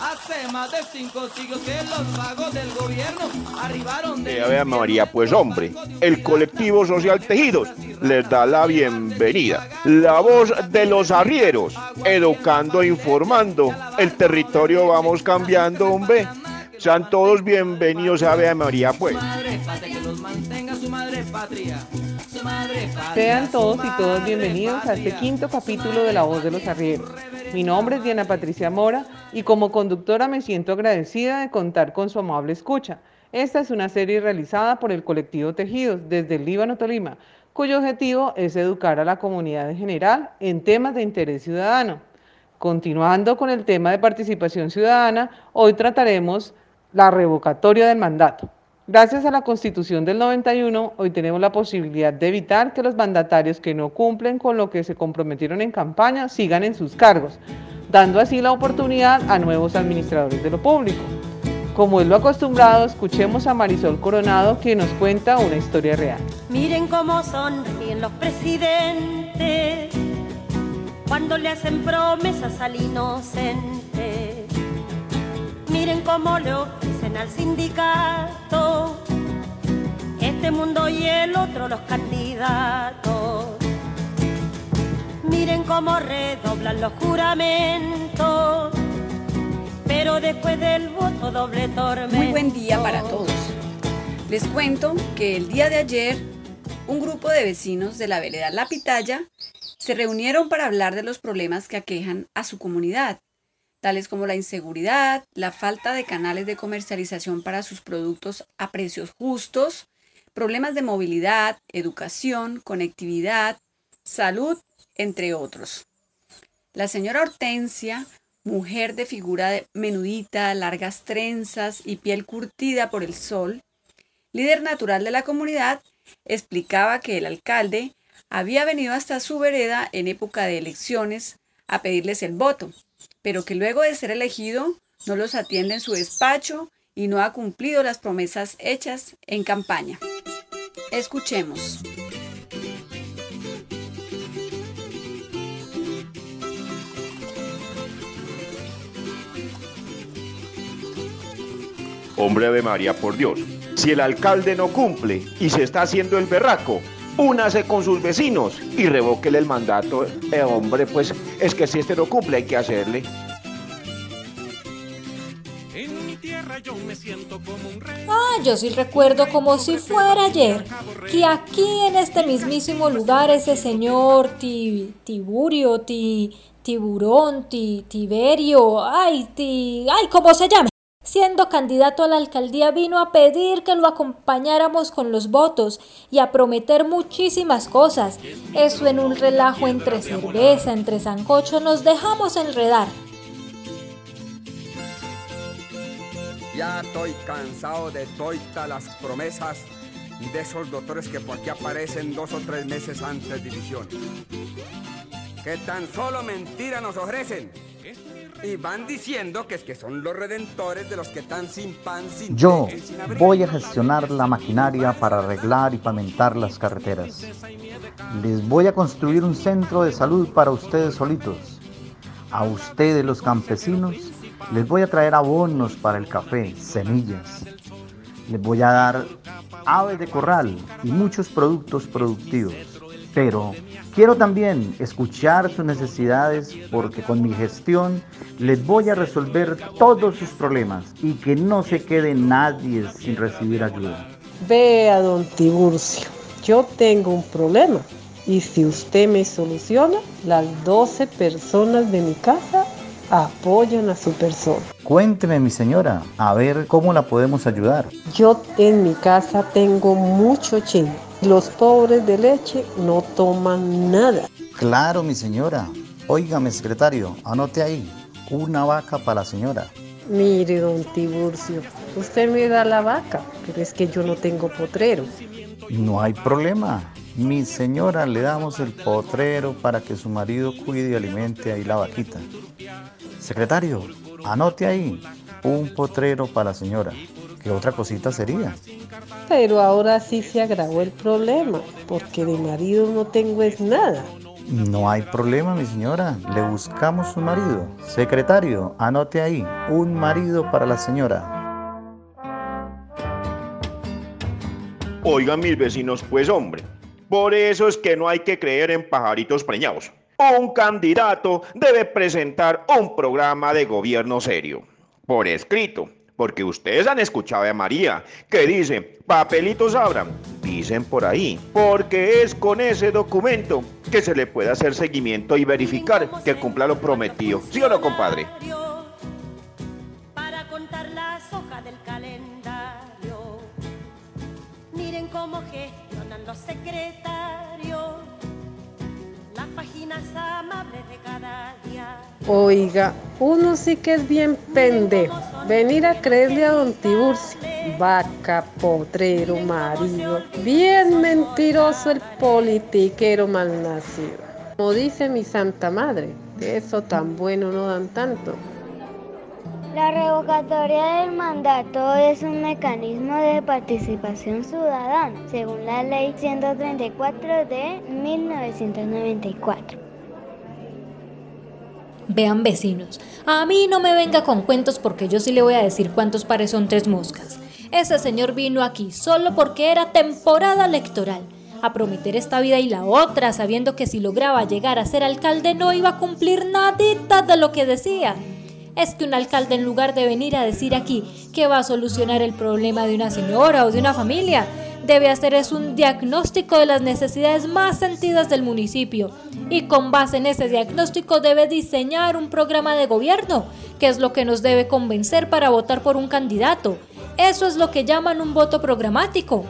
Hace más de cinco siglos que los vagos del gobierno arribaron de... Eh, a María, pues hombre, el colectivo social Tejidos les da la bienvenida. La voz de los arrieros, educando, informando. El territorio vamos cambiando, hombre. Sean todos bienvenidos a Ave María, pues. Sean todos y todas bienvenidos a este quinto capítulo de La Voz de los Arrieros. Mi nombre es Diana Patricia Mora y como conductora me siento agradecida de contar con su amable escucha. Esta es una serie realizada por el colectivo Tejidos desde el Líbano Tolima, cuyo objetivo es educar a la comunidad en general en temas de interés ciudadano. Continuando con el tema de participación ciudadana, hoy trataremos la revocatoria del mandato. Gracias a la Constitución del 91, hoy tenemos la posibilidad de evitar que los mandatarios que no cumplen con lo que se comprometieron en campaña sigan en sus cargos, dando así la oportunidad a nuevos administradores de lo público. Como es lo acostumbrado, escuchemos a Marisol Coronado, quien nos cuenta una historia real. Miren cómo sonríen los presidentes cuando le hacen promesas al inocente. Miren cómo le ofrecen al sindicato este mundo y el otro los candidatos. Miren cómo redoblan los juramentos, pero después del voto doble tormento. Muy buen día para todos. Les cuento que el día de ayer un grupo de vecinos de la vereda La Pitaya se reunieron para hablar de los problemas que aquejan a su comunidad tales como la inseguridad, la falta de canales de comercialización para sus productos a precios justos, problemas de movilidad, educación, conectividad, salud, entre otros. La señora Hortensia, mujer de figura menudita, largas trenzas y piel curtida por el sol, líder natural de la comunidad, explicaba que el alcalde había venido hasta su vereda en época de elecciones a pedirles el voto, pero que luego de ser elegido no los atiende en su despacho y no ha cumplido las promesas hechas en campaña. Escuchemos. Hombre de María, por Dios, si el alcalde no cumple y se está haciendo el berraco, únase con sus vecinos y revóquele el mandato. Eh, hombre, pues es que si este no cumple hay que hacerle. En mi tierra yo me siento como un rey. Ah, yo sí recuerdo como si fuera ayer que aquí en este mismísimo lugar ese señor Tiburio, Tiburón, Tiberio, ay, ti, ay, ¿cómo se llama? Siendo candidato a la alcaldía vino a pedir que lo acompañáramos con los votos y a prometer muchísimas cosas. Eso en un relajo entre cerveza, entre zancocho, nos dejamos enredar. Ya estoy cansado de todas las promesas de esos doctores que por aquí aparecen dos o tres meses antes de división. Que tan solo mentira nos ofrecen. Y van diciendo que es que son los redentores de los que están sin pan, sin Yo voy a gestionar la maquinaria para arreglar y pavimentar las carreteras. Les voy a construir un centro de salud para ustedes solitos. A ustedes los campesinos les voy a traer abonos para el café, semillas. Les voy a dar aves de corral y muchos productos productivos. Pero quiero también escuchar sus necesidades porque con mi gestión les voy a resolver todos sus problemas y que no se quede nadie sin recibir ayuda. Vea, don Tiburcio, yo tengo un problema y si usted me soluciona, las 12 personas de mi casa apoyan a su persona. Cuénteme, mi señora, a ver cómo la podemos ayudar. Yo en mi casa tengo mucho chino los pobres de leche no toman nada. Claro, mi señora. Óigame, secretario, anote ahí. Una vaca para la señora. Mire, don Tiburcio, usted me da la vaca, pero es que yo no tengo potrero. No hay problema. Mi señora le damos el potrero para que su marido cuide y alimente ahí la vaquita. Secretario, anote ahí. Un potrero para la señora. ¿Qué otra cosita sería? Pero ahora sí se agravó el problema, porque de marido no tengo es nada. No hay problema, mi señora. Le buscamos un marido. Secretario, anote ahí. Un marido para la señora. Oigan mis vecinos, pues hombre, por eso es que no hay que creer en pajaritos preñados. Un candidato debe presentar un programa de gobierno serio, por escrito, porque ustedes han escuchado a María, que dice, papelitos abran, dicen por ahí, porque es con ese documento que se le puede hacer seguimiento y verificar que cumpla lo prometido. ¿Sí o no, compadre? Para contar las hojas del calendario. Miren cómo gestionan los secretarios. Las páginas amables de cada día. Oiga, uno sí que es bien pendejo. Venir a creerle a don Tiburcio. Vaca, potrero, marido. Bien mentiroso el politiquero malnacido. Como dice mi santa madre, de eso tan bueno no dan tanto. La revocatoria del mandato es un mecanismo de participación ciudadana, según la Ley 134 de 1994. Vean vecinos, a mí no me venga con cuentos porque yo sí le voy a decir cuántos pares son tres moscas. Ese señor vino aquí solo porque era temporada electoral, a prometer esta vida y la otra, sabiendo que si lograba llegar a ser alcalde no iba a cumplir nadita de lo que decía. Es que un alcalde en lugar de venir a decir aquí que va a solucionar el problema de una señora o de una familia, debe hacer es un diagnóstico de las necesidades más sentidas del municipio y con base en ese diagnóstico debe diseñar un programa de gobierno, que es lo que nos debe convencer para votar por un candidato. Eso es lo que llaman un voto programático.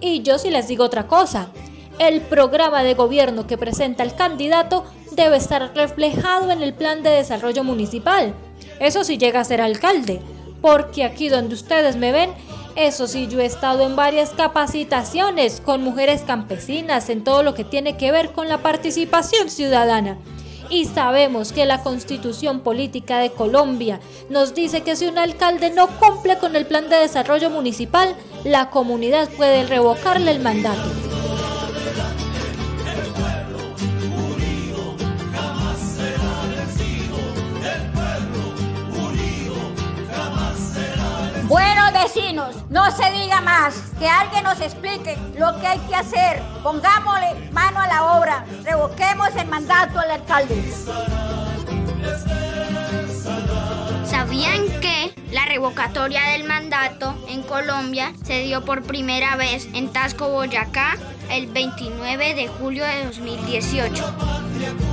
Y yo sí les digo otra cosa, el programa de gobierno que presenta el candidato debe estar reflejado en el plan de desarrollo municipal. Eso sí llega a ser alcalde, porque aquí donde ustedes me ven, eso sí, yo he estado en varias capacitaciones con mujeres campesinas en todo lo que tiene que ver con la participación ciudadana. Y sabemos que la constitución política de Colombia nos dice que si un alcalde no cumple con el plan de desarrollo municipal, la comunidad puede revocarle el mandato. No se diga más, que alguien nos explique lo que hay que hacer. Pongámosle mano a la obra, revoquemos el mandato al alcalde. ¿Sabían que la revocatoria del mandato en Colombia se dio por primera vez en Tasco, Boyacá, el 29 de julio de 2018?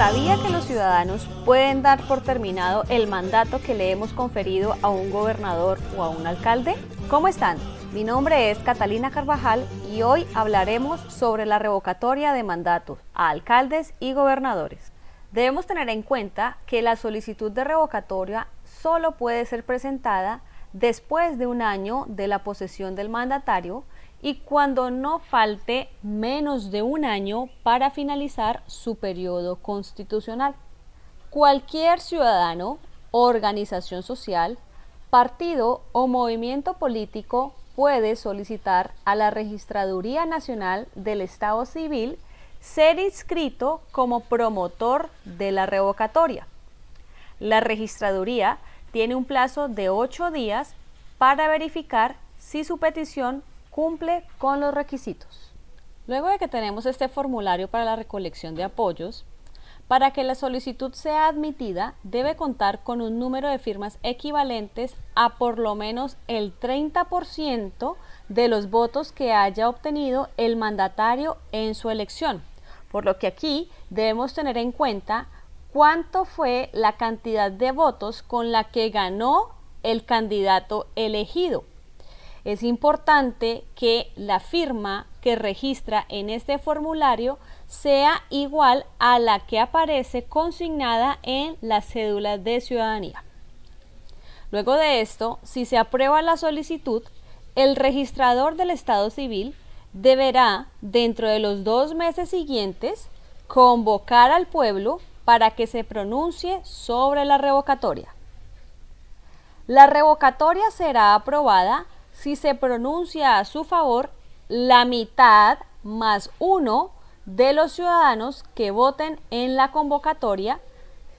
¿Sabía que los ciudadanos pueden dar por terminado el mandato que le hemos conferido a un gobernador o a un alcalde? ¿Cómo están? Mi nombre es Catalina Carvajal y hoy hablaremos sobre la revocatoria de mandatos a alcaldes y gobernadores. Debemos tener en cuenta que la solicitud de revocatoria solo puede ser presentada después de un año de la posesión del mandatario y cuando no falte menos de un año para finalizar su periodo constitucional. Cualquier ciudadano, organización social, partido o movimiento político puede solicitar a la Registraduría Nacional del Estado Civil ser inscrito como promotor de la revocatoria. La registraduría tiene un plazo de ocho días para verificar si su petición cumple con los requisitos. Luego de que tenemos este formulario para la recolección de apoyos, para que la solicitud sea admitida, debe contar con un número de firmas equivalentes a por lo menos el 30% de los votos que haya obtenido el mandatario en su elección. Por lo que aquí debemos tener en cuenta cuánto fue la cantidad de votos con la que ganó el candidato elegido es importante que la firma que registra en este formulario sea igual a la que aparece consignada en la cédula de ciudadanía. Luego de esto, si se aprueba la solicitud, el registrador del Estado civil deberá, dentro de los dos meses siguientes, convocar al pueblo para que se pronuncie sobre la revocatoria. La revocatoria será aprobada si se pronuncia a su favor la mitad más uno de los ciudadanos que voten en la convocatoria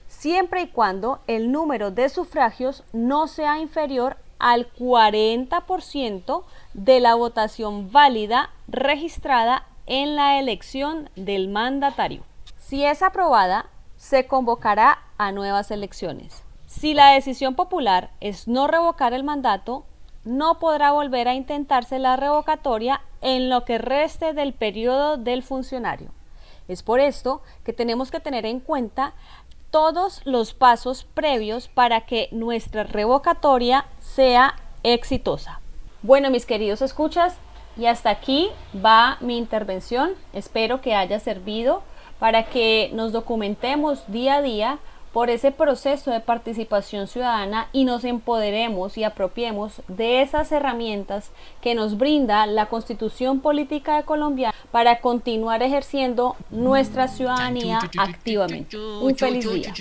siempre y cuando el número de sufragios no sea inferior al 40% de la votación válida registrada en la elección del mandatario. Si es aprobada, se convocará a nuevas elecciones. Si la decisión popular es no revocar el mandato, no podrá volver a intentarse la revocatoria en lo que reste del periodo del funcionario. Es por esto que tenemos que tener en cuenta todos los pasos previos para que nuestra revocatoria sea exitosa. Bueno, mis queridos escuchas, y hasta aquí va mi intervención. Espero que haya servido para que nos documentemos día a día por ese proceso de participación ciudadana y nos empoderemos y apropiemos de esas herramientas que nos brinda la Constitución Política de Colombia para continuar ejerciendo nuestra ciudadanía activamente. Un feliz día.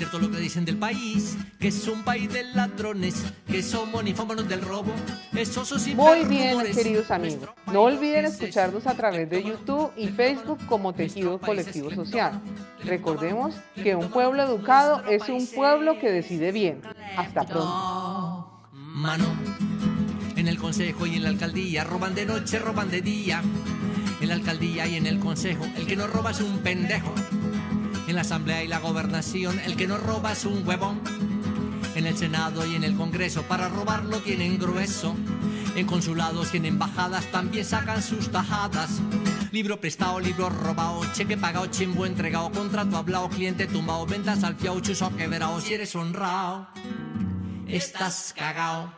Cierto lo que dicen del país, que es un país de ladrones, que somos ni del robo. Eso Muy bien, queridos amigos. No olviden escucharnos a través de YouTube y Facebook como Tejido Colectivo Social. Recordemos que un pueblo educado es un pueblo que decide bien. Hasta pronto. Mano, en el consejo y en la alcaldía roban de noche, roban de día. En la alcaldía y en el consejo, el que no roba es un pendejo. En la asamblea y la gobernación, el que no roba es un huevón. En el Senado y en el Congreso, para robarlo tienen grueso. En consulados y en embajadas también sacan sus tajadas. Libro prestado, libro robado, cheque pagado, chimbo entregado, contrato hablado, cliente tumbado, ventas al fiao, chuso quebrado. Si eres honrado, estás cagao.